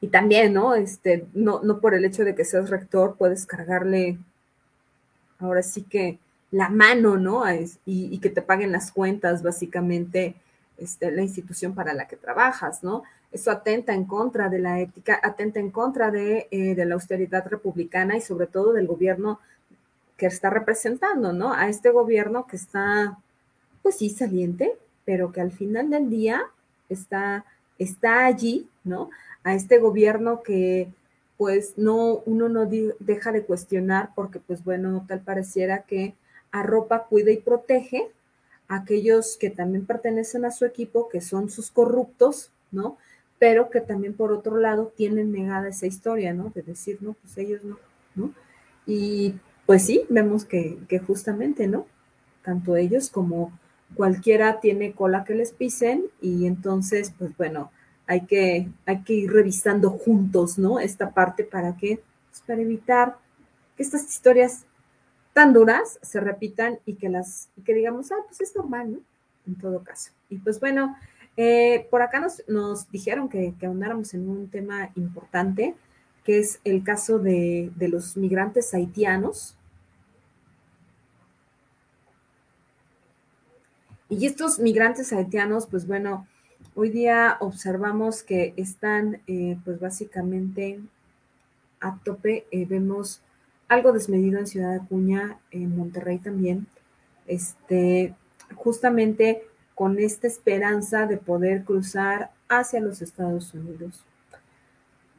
Speaker 3: y también, ¿no? Este, no, no por el hecho de que seas rector puedes cargarle ahora sí que la mano, ¿no? y, que te paguen las cuentas, básicamente, este, la institución para la que trabajas, ¿no? Eso atenta en contra de la ética, atenta en contra de, eh, de la austeridad republicana y sobre todo del gobierno que está representando, ¿no? A este gobierno que está, pues sí, saliente, pero que al final del día está, está allí, ¿no? A este gobierno que pues no, uno no deja de cuestionar porque pues bueno, tal pareciera que arropa, cuida y protege a aquellos que también pertenecen a su equipo, que son sus corruptos, ¿no? Pero que también por otro lado tienen negada esa historia, ¿no? De decir, no, pues ellos no, ¿no? Y pues sí, vemos que, que justamente, ¿no? Tanto ellos como cualquiera tiene cola que les pisen y entonces, pues bueno, hay que, hay que ir revisando juntos, ¿no? Esta parte para que, pues, para evitar que estas historias tan duras se repitan y que las, que digamos, ah, pues es normal, ¿no? En todo caso. Y pues bueno, eh, por acá nos, nos dijeron que, que, ahondáramos en un tema importante, que es el caso de, de los migrantes haitianos. Y estos migrantes haitianos, pues bueno, Hoy día observamos que están, eh, pues básicamente a tope. Eh, vemos algo desmedido en Ciudad Acuña, en Monterrey también, este, justamente con esta esperanza de poder cruzar hacia los Estados Unidos.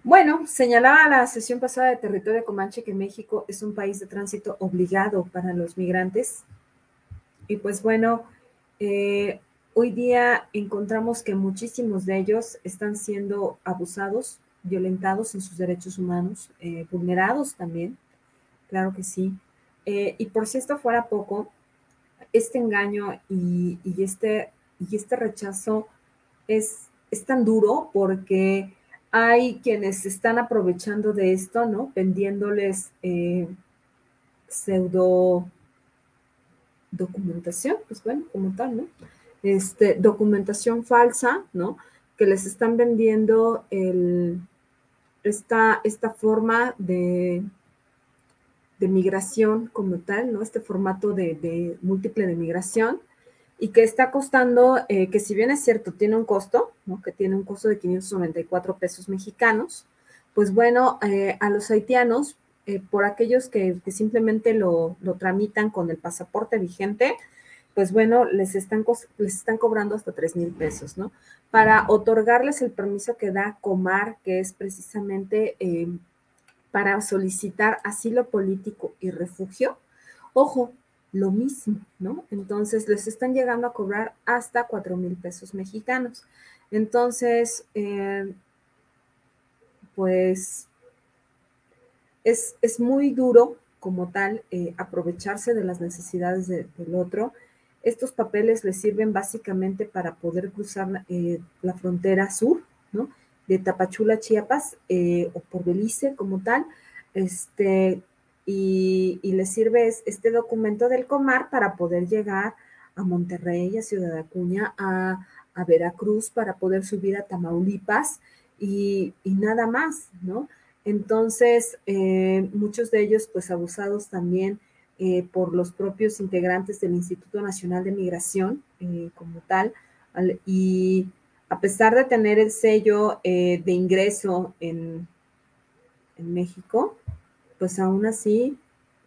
Speaker 3: Bueno, señalaba la sesión pasada de Territorio Comanche que México es un país de tránsito obligado para los migrantes. Y pues bueno, eh, Hoy día encontramos que muchísimos de ellos están siendo abusados, violentados en sus derechos humanos, eh, vulnerados también, claro que sí. Eh, y por si esto fuera poco, este engaño y, este, y este rechazo es, es tan duro porque hay quienes están aprovechando de esto, ¿no? Vendiéndoles eh, pseudo documentación, pues bueno, como tal, ¿no? Este, documentación falsa, ¿no? Que les están vendiendo esta, esta forma de, de migración como tal, ¿no? Este formato de, múltiple de migración y que está costando, eh, que si bien es cierto, tiene un costo, ¿no? Que tiene un costo de 594 pesos mexicanos, pues bueno, eh, a los haitianos, eh, por aquellos que, simplemente lo, lo, tramitan con el pasaporte vigente, pues bueno, les están, les están cobrando hasta 3 mil pesos, ¿no? Para otorgarles el permiso que da Comar, que es precisamente eh, para solicitar asilo político y refugio. Ojo, lo mismo, ¿no? Entonces les están llegando a cobrar hasta 4 mil pesos mexicanos. Entonces, eh, pues es, muy duro como tal eh, aprovecharse de las necesidades del otro. Estos papeles les sirven básicamente para poder cruzar eh, la frontera sur, ¿no? De Tapachula, Chiapas, o por Belice como tal, este, y, les sirve este documento del Comar para poder llegar a Monterrey, a Ciudad Acuña, a, a Veracruz, para poder subir a Tamaulipas y, nada más, ¿no? Entonces, eh, muchos de ellos, pues abusados también eh, por los propios integrantes del Instituto Nacional de Migración eh, como tal, y a pesar de tener el sello de ingreso en, en México, pues aún así,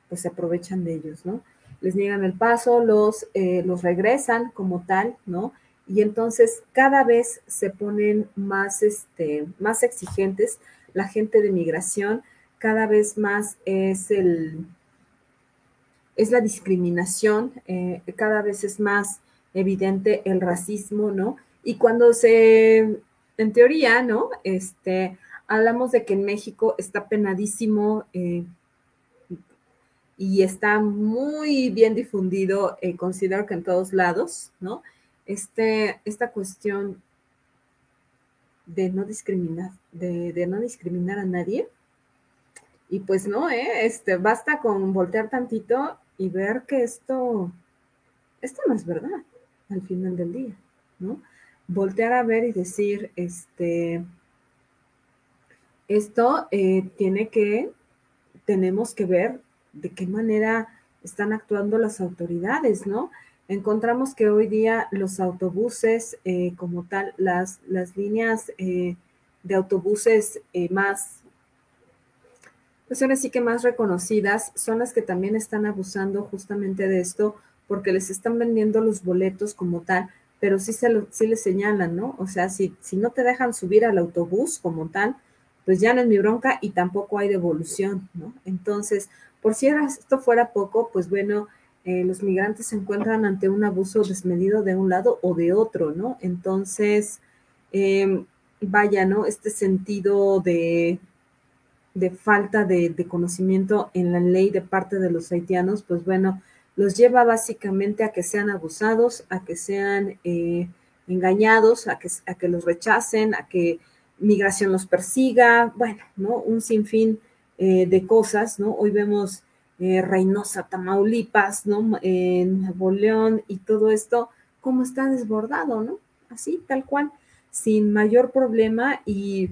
Speaker 3: pues se aprovechan de ellos, ¿no? Les niegan el paso, los, eh, los regresan como tal, ¿no? Y entonces cada vez se ponen más, este, más exigentes la gente de migración, cada vez más es el, es la discriminación, eh, cada vez es más evidente el racismo, ¿no? Y cuando se, en teoría, ¿no? Este, hablamos de que en México está penadísimo eh, y está muy bien difundido, eh, considero que en todos lados, ¿no? Este, esta cuestión de no discriminar, de, no discriminar a nadie. Y pues no, ¿eh? Este, basta con voltear tantito y ver que esto, esto no es verdad al final del día, ¿no? Voltear a ver y decir, este, esto eh, tiene que, tenemos que ver de qué manera están actuando las autoridades, ¿no? Encontramos que hoy día los autobuses, eh, como tal, las, las líneas eh, de autobuses más, pues ahora sí que más reconocidas, son las que también están abusando justamente de esto, porque les están vendiendo los boletos como tal, pero sí, se lo, sí les señalan, ¿no? O sea, si, si no te dejan subir al autobús como tal, pues ya no es mi bronca y tampoco hay devolución, ¿no? Entonces, por si esto fuera poco, pues bueno, eh, los migrantes se encuentran ante un abuso desmedido de un lado o de otro, ¿no? Entonces, em, vaya, ¿no? Este sentido de, de falta de, conocimiento en la ley de parte de los haitianos, pues bueno, los lleva básicamente a que sean abusados, a que sean eh, engañados, a que, a que los rechacen, a que migración los persiga, bueno, ¿no? Un sinfín eh, de cosas, ¿no? Hoy vemos eh, Reynosa, Tamaulipas, ¿no? En Nuevo León y todo esto, cómo está desbordado, ¿no? Así, tal cual, sin mayor problema y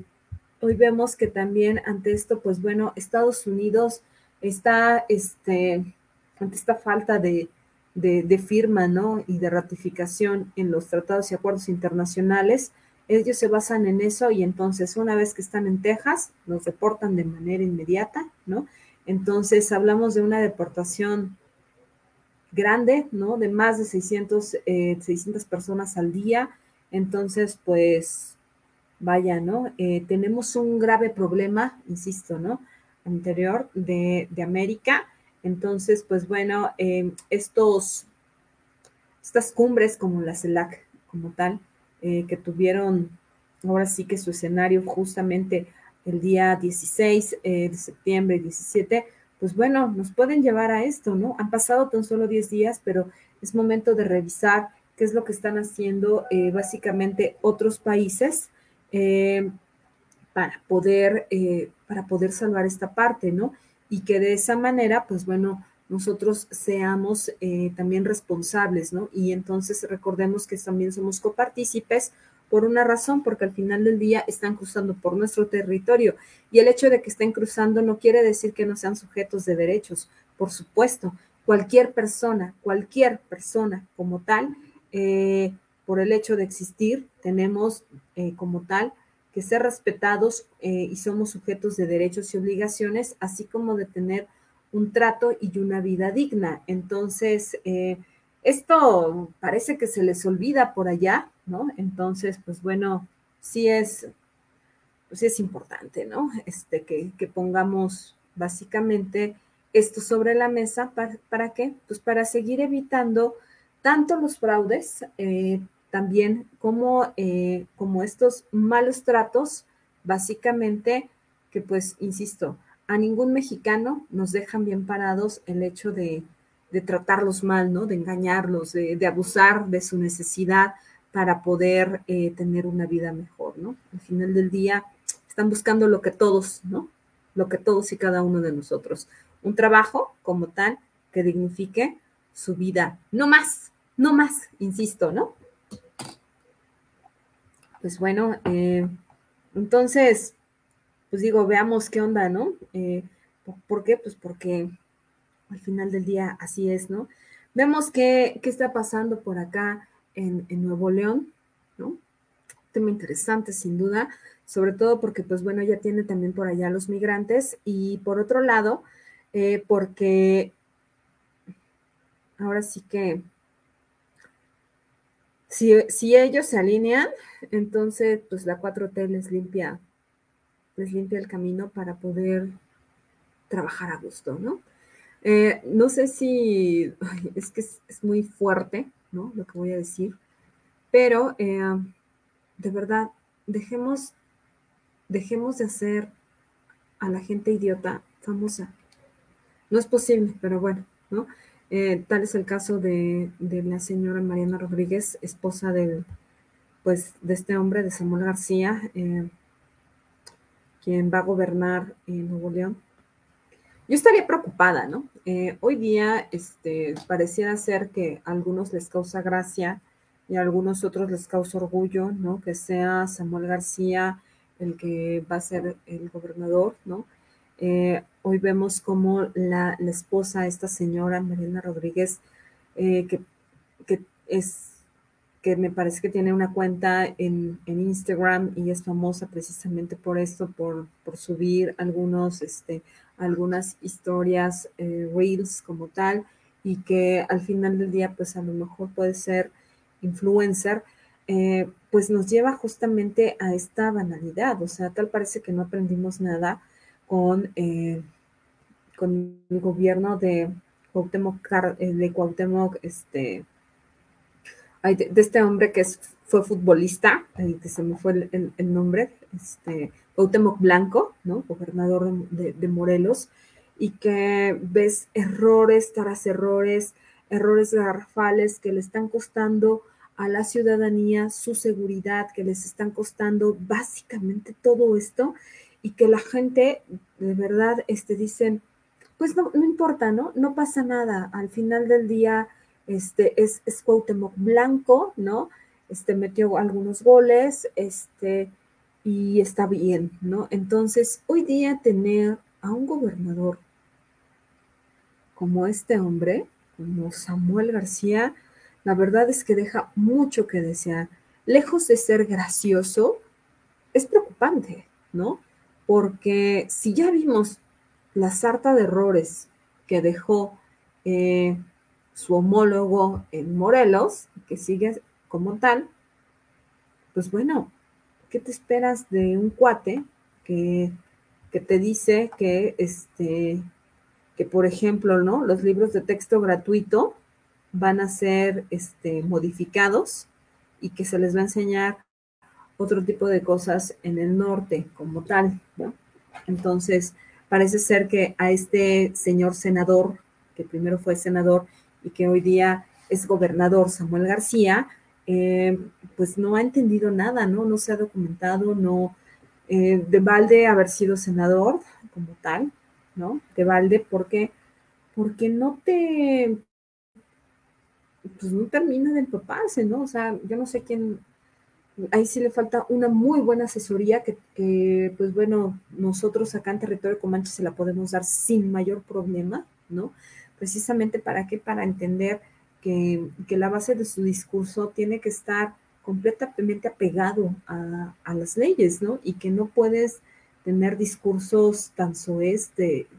Speaker 3: hoy vemos que también ante esto, pues bueno, Estados Unidos está, este, ante esta falta de, de, firma, ¿no? Y de ratificación en los tratados y acuerdos internacionales, ellos se basan en eso y entonces una vez que están en Texas, los deportan de manera inmediata, ¿no? Entonces hablamos de una deportación grande, ¿no? De más de 600, 600 eh, personas al día. Entonces, pues, vaya, ¿no? Eh, tenemos un grave problema, insisto, ¿no? Anterior de, América. Entonces, pues bueno, eh, estos, estas cumbres como la CELAC, como tal, eh, que tuvieron ahora sí que su escenario justamente el día 16 eh, de septiembre y 17, pues bueno, nos pueden llevar a esto, ¿no? Han pasado tan solo 10 días, pero es momento de revisar qué es lo que están haciendo eh, básicamente otros países para, poder, para poder salvar esta parte, ¿no? Y que de esa manera, pues bueno, nosotros seamos eh, también responsables, ¿no? Y entonces recordemos que también somos copartícipes por una razón, porque al final del día están cruzando por nuestro territorio y el hecho de que estén cruzando no quiere decir que no sean sujetos de derechos, por supuesto, cualquier persona, cualquier persona como tal, eh, por el hecho de existir, tenemos eh, como tal que ser respetados y somos sujetos de derechos y obligaciones, así como de tener un trato y una vida digna. Entonces, eh, esto parece que se les olvida por allá, ¿no? Entonces, pues bueno, sí es, pues es importante, ¿no? Este, que, pongamos básicamente esto sobre la mesa. ¿Para, qué? Pues para seguir evitando tanto los fraudes, eh, también como, eh, como estos malos tratos, básicamente, que pues, insisto, a ningún mexicano nos dejan bien parados el hecho de, tratarlos mal, ¿no? De engañarlos, de, abusar de su necesidad para poder eh, tener una vida mejor, ¿no? Al final del día están buscando lo que todos, ¿no? Lo que todos y cada uno de nosotros. Un trabajo como tal que dignifique su vida. No más, no más, insisto, ¿no? Pues bueno, eh, entonces, pues digo, veamos qué onda, ¿no? Eh, ¿Por qué? Pues porque al final del día así es, ¿no? Vemos qué, qué está pasando por acá en, Nuevo León, ¿no? Tema interesante, sin duda, sobre todo porque, pues bueno, ya tiene también por allá los migrantes y por otro lado, eh, porque ahora sí que si, ellos se alinean, entonces pues la 4T les limpia, les limpia el camino para poder trabajar a gusto, ¿no? Eh, no sé si, es que es, muy fuerte, ¿no? Lo que voy a decir, pero eh, de verdad, dejemos, dejemos de hacer a la gente idiota famosa. No es posible, pero bueno, ¿no? Eh, tal es el caso de, la señora Mariana Rodríguez, esposa del, pues, de este hombre, de Samuel García, eh, quien va a gobernar en Nuevo León. Yo estaría preocupada, ¿no? Eh, hoy día este, pareciera ser que a algunos les causa gracia y a algunos otros les causa orgullo, ¿no? Que sea Samuel García el que va a ser el gobernador, ¿no? Eh, hoy vemos como la, esposa, esta señora Mariana Rodríguez, eh, que, es que me parece que tiene una cuenta en, Instagram y es famosa precisamente por esto, por, subir algunos, este, algunas historias, eh, reels como tal, y que al final del día, pues a lo mejor puede ser influencer, pues nos lleva justamente a esta banalidad, o sea, tal parece que no aprendimos nada con, eh, con el gobierno de Cuauhtémoc, eh, de Cuauhtémoc este, de, este hombre que fue futbolista, que se me fue el, nombre, este, Cuauhtémoc Blanco, ¿no? Gobernador de, Morelos, y que ves errores tras errores, errores garrafales que le están costando a la ciudadanía su seguridad, que les están costando básicamente todo esto y que la gente de verdad este, dicen, pues no, no importa, ¿no? No pasa nada. Al final del día este, es, es Cuauhtémoc Blanco, ¿no? Este, metió algunos goles, este, y está bien, ¿no? Entonces, hoy día tener a un gobernador como este hombre, como Samuel García, la verdad es que deja mucho que desear. Lejos de ser gracioso, es preocupante, ¿no? Porque si ya vimos la sarta de errores que dejó eh, su homólogo en Morelos, que sigue como tal, pues bueno, ¿qué te esperas de un cuate que, te dice que, este, que, por ejemplo, ¿no? Los libros de texto gratuito van a ser este, modificados y que se les va a enseñar otro tipo de cosas en el norte como tal, ¿no? Entonces, parece ser que a este señor senador, que primero fue senador y que hoy día es gobernador, Samuel García, eh, pues no ha entendido nada, ¿no? No se ha documentado, no, eh, de balde haber sido senador como tal, ¿no? De balde, porque, porque no te, pues no termina de empaparse, ¿no? O sea, yo no sé quién, ahí sí le falta una muy buena asesoría que, pues bueno, nosotros acá en territorio Comanche se la podemos dar sin mayor problema, ¿no? Precisamente para qué, para entender que, la base de su discurso tiene que estar completamente apegado a, las leyes, ¿no? Y que no puedes tener discursos tan soez,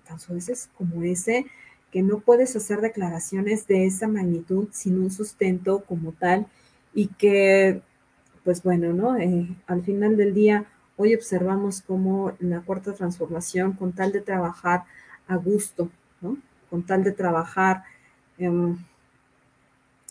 Speaker 3: tan soeces como ese, que no puedes hacer declaraciones de esa magnitud sin un sustento como tal y que pues bueno, ¿no? Eh, al final del día, hoy observamos cómo la cuarta transformación, con tal de trabajar a gusto, ¿no? Con tal de trabajar em,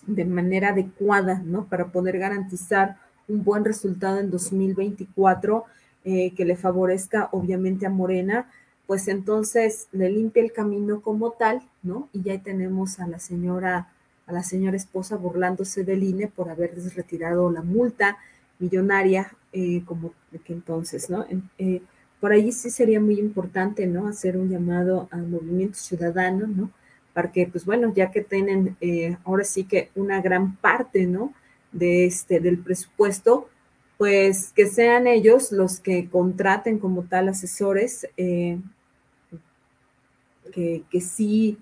Speaker 3: de manera adecuada, ¿no? Para poder garantizar un buen resultado en 2024 eh, que le favorezca obviamente a Morena, pues entonces le limpia el camino como tal, ¿no? Y ya tenemos a la señora, la señora esposa burlándose del INE por haberles retirado la multa millonaria, eh, como que entonces, ¿no? Eh, por ahí sí sería muy importante, ¿no? Hacer un llamado al movimiento ciudadano, ¿no? Para que, pues bueno, ya que tienen ahora sí que una gran parte, ¿no? De este, del presupuesto, pues que sean ellos los que contraten como tal asesores eh, que, sí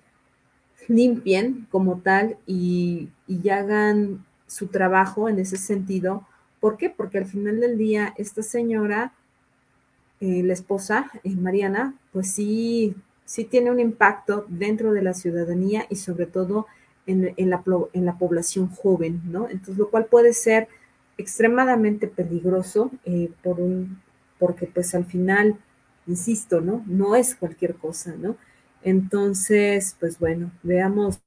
Speaker 3: limpien como tal y, hagan su trabajo en ese sentido. ¿Por qué? Porque al final del día esta señora, eh, la esposa, eh, Mariana, pues sí, sí tiene un impacto dentro de la ciudadanía y sobre todo en, la, en la población joven, ¿no? Entonces, lo cual puede ser extremadamente peligroso eh, por un, porque pues al final, insisto, ¿no? No es cualquier cosa, ¿no? Entonces, pues bueno, veamos,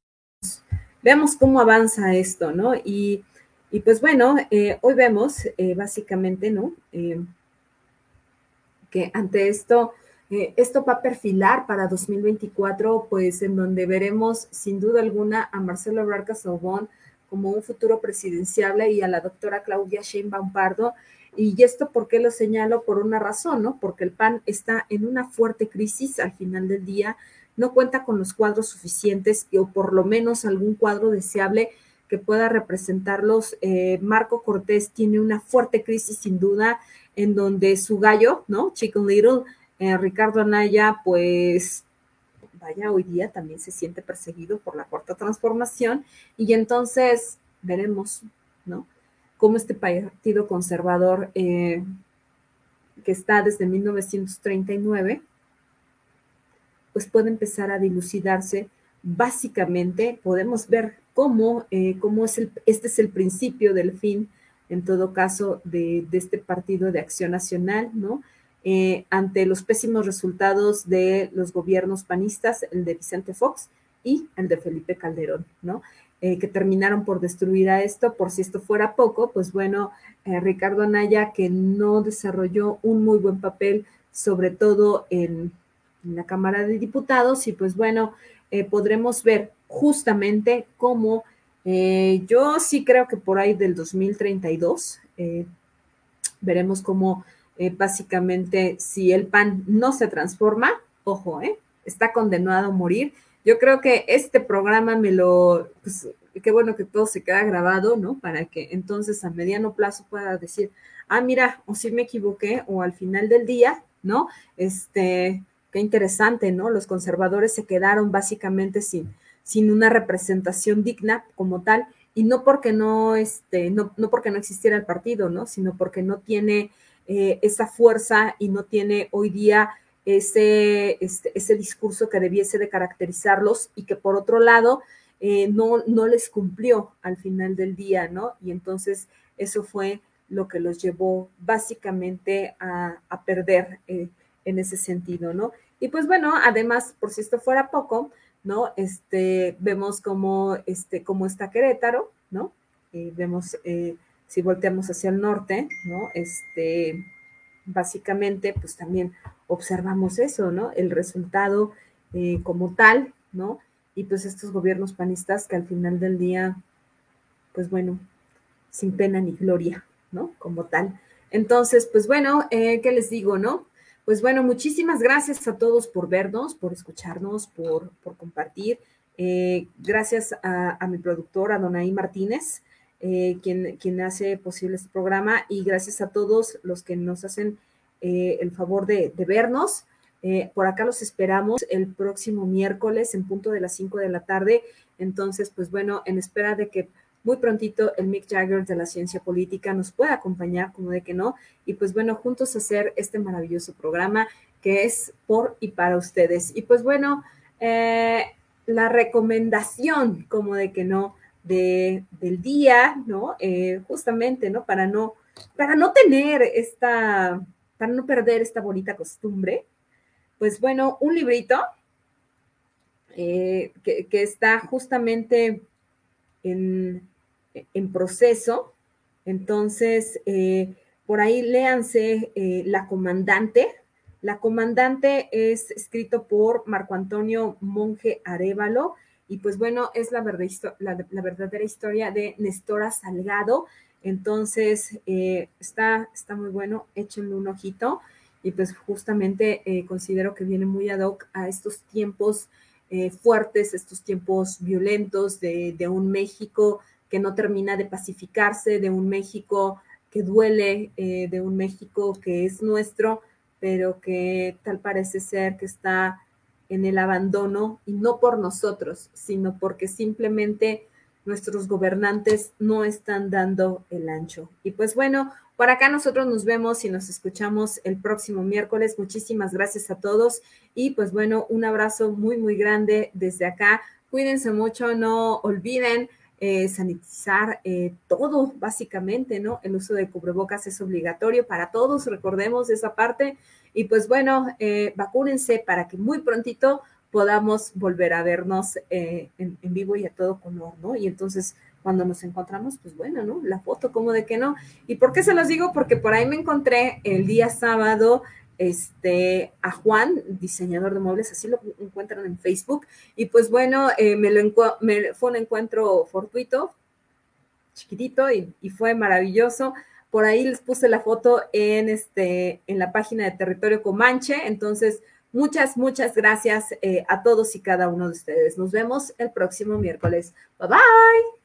Speaker 3: veamos cómo avanza esto, ¿no? Y, pues bueno, eh, hoy vemos eh, básicamente, ¿no? que ante esto, esto va a perfilar para 2024, pues en donde veremos sin duda alguna a Marcelo Barca Sobón, como un futuro presidenciable y a la doctora Claudia Sheinbaum Pardo. Y esto, ¿por qué lo señalo? Por una razón, ¿no? Porque el PAN está en una fuerte crisis al final del día, no cuenta con los cuadros suficientes o por lo menos algún cuadro deseable que pueda representarlos. Eh, Marco Cortés tiene una fuerte crisis sin duda en donde su gallo, ¿no? Chicken Little, eh, Ricardo Anaya, pues vaya, hoy día también se siente perseguido por la cuarta transformación y entonces veremos, ¿no? Cómo este partido conservador eh, que está desde 1939, pues puede empezar a dilucidarse. Básicamente podemos ver cómo, eh, cómo es el, este es el principio del fin, en todo caso, de, de este partido de acción nacional, ¿no? Eh, ante los pésimos resultados de los gobiernos panistas, el de Vicente Fox y el de Felipe Calderón, ¿no? Eh, que terminaron por destruir a esto. Por si esto fuera poco, pues bueno, Ricardo Anaya, que no desarrolló un muy buen papel, sobre todo en, la Cámara de Diputados, y pues bueno, podremos ver justamente cómo yo sí creo que por ahí del 2032 veremos cómo eh, básicamente, si el pan no se transforma, ojo, ¿eh? está condenado a morir. Yo creo que este programa me lo, pues, qué bueno que todo se queda grabado, ¿no? Para que entonces a mediano plazo pueda decir, ah, mira, o si me equivoqué, o al final del día, ¿no? Este, qué interesante, ¿no? Los conservadores se quedaron básicamente sin, sin una representación digna como tal, y no porque no, este, no, no porque no existiera el partido, ¿no? Sino porque no tiene eh, esa fuerza y no tiene hoy día ese, este, ese discurso que debiese de caracterizarlos y que por otro lado eh, no, no les cumplió al final del día, ¿no? Y entonces eso fue lo que los llevó básicamente a, perder eh, en ese sentido, ¿no? Y pues bueno, además, por si esto fuera poco, ¿no? Este, vemos cómo, este, cómo está Querétaro, ¿no? vemos si volteamos hacia el norte, ¿no? Este, básicamente, pues también observamos eso, ¿no? El resultado eh, como tal, ¿no? Y pues estos gobiernos panistas que al final del día, pues bueno, sin pena ni gloria, ¿no? Como tal. Entonces, pues bueno, eh, ¿qué les digo, no? Pues bueno, muchísimas gracias a todos por vernos, por escucharnos, por, por compartir. Eh, gracias a, a, mi productora, Donaí Martínez, eh, quien, quien hace posible este programa y gracias a todos los que nos hacen eh, el favor de, vernos. Eh, por acá los esperamos el próximo miércoles en punto de las 5 de la tarde. Entonces, pues bueno, en espera de que muy prontito el Mick Jagger de la ciencia política nos pueda acompañar, como de que no, y pues bueno, juntos hacer este maravilloso programa que es por y para ustedes. Y pues bueno, la recomendación, como de que no, de, del día, ¿no? Eh, justamente, ¿no? Para no, para no tener esta, para no perder esta bonita costumbre, pues bueno, un librito, que, está justamente en, en proceso. Entonces, por ahí léanse La Comandante, la comandante es escrito por Marco Antonio Monje Arevalo y pues bueno, es la, verdadera historia de Nestora Salgado. Entonces, eh, está, está muy bueno, échenle un ojito y pues justamente eh, considero que viene muy ad hoc a estos tiempos eh, fuertes, estos tiempos violentos de, un México que no termina de pacificarse, de un México que duele, de un México que es nuestro pero que tal parece ser que está en el abandono y no por nosotros, sino porque simplemente nuestros gobernantes no están dando el ancho. Y pues bueno, por acá nosotros nos vemos y nos escuchamos el próximo miércoles. Muchísimas gracias a todos y pues bueno, un abrazo muy, muy grande desde acá. Cuídense mucho, no olviden eh, sanitizar eh, todo, básicamente, ¿no? El uso de cubrebocas es obligatorio para todos, recordemos esa parte. Y pues bueno, eh, vacúnense para que muy prontito podamos volver a vernos en, en, vivo y a todo color, ¿no? Y entonces, cuando nos encontramos, pues bueno, ¿no? La foto, como de que no? ¿Y por qué se los digo? Porque por ahí me encontré el día sábado este, a Juan, diseñador de muebles, así lo encuentran en Facebook. Y pues bueno, eh, me, lo fue un encuentro fortuito, chiquitito, y, fue maravilloso. Por ahí les puse la foto en, este, en la página de Territorio Comanche. Entonces, muchas, muchas gracias eh, a todos y cada uno de ustedes. Nos vemos el próximo miércoles. Bye bye.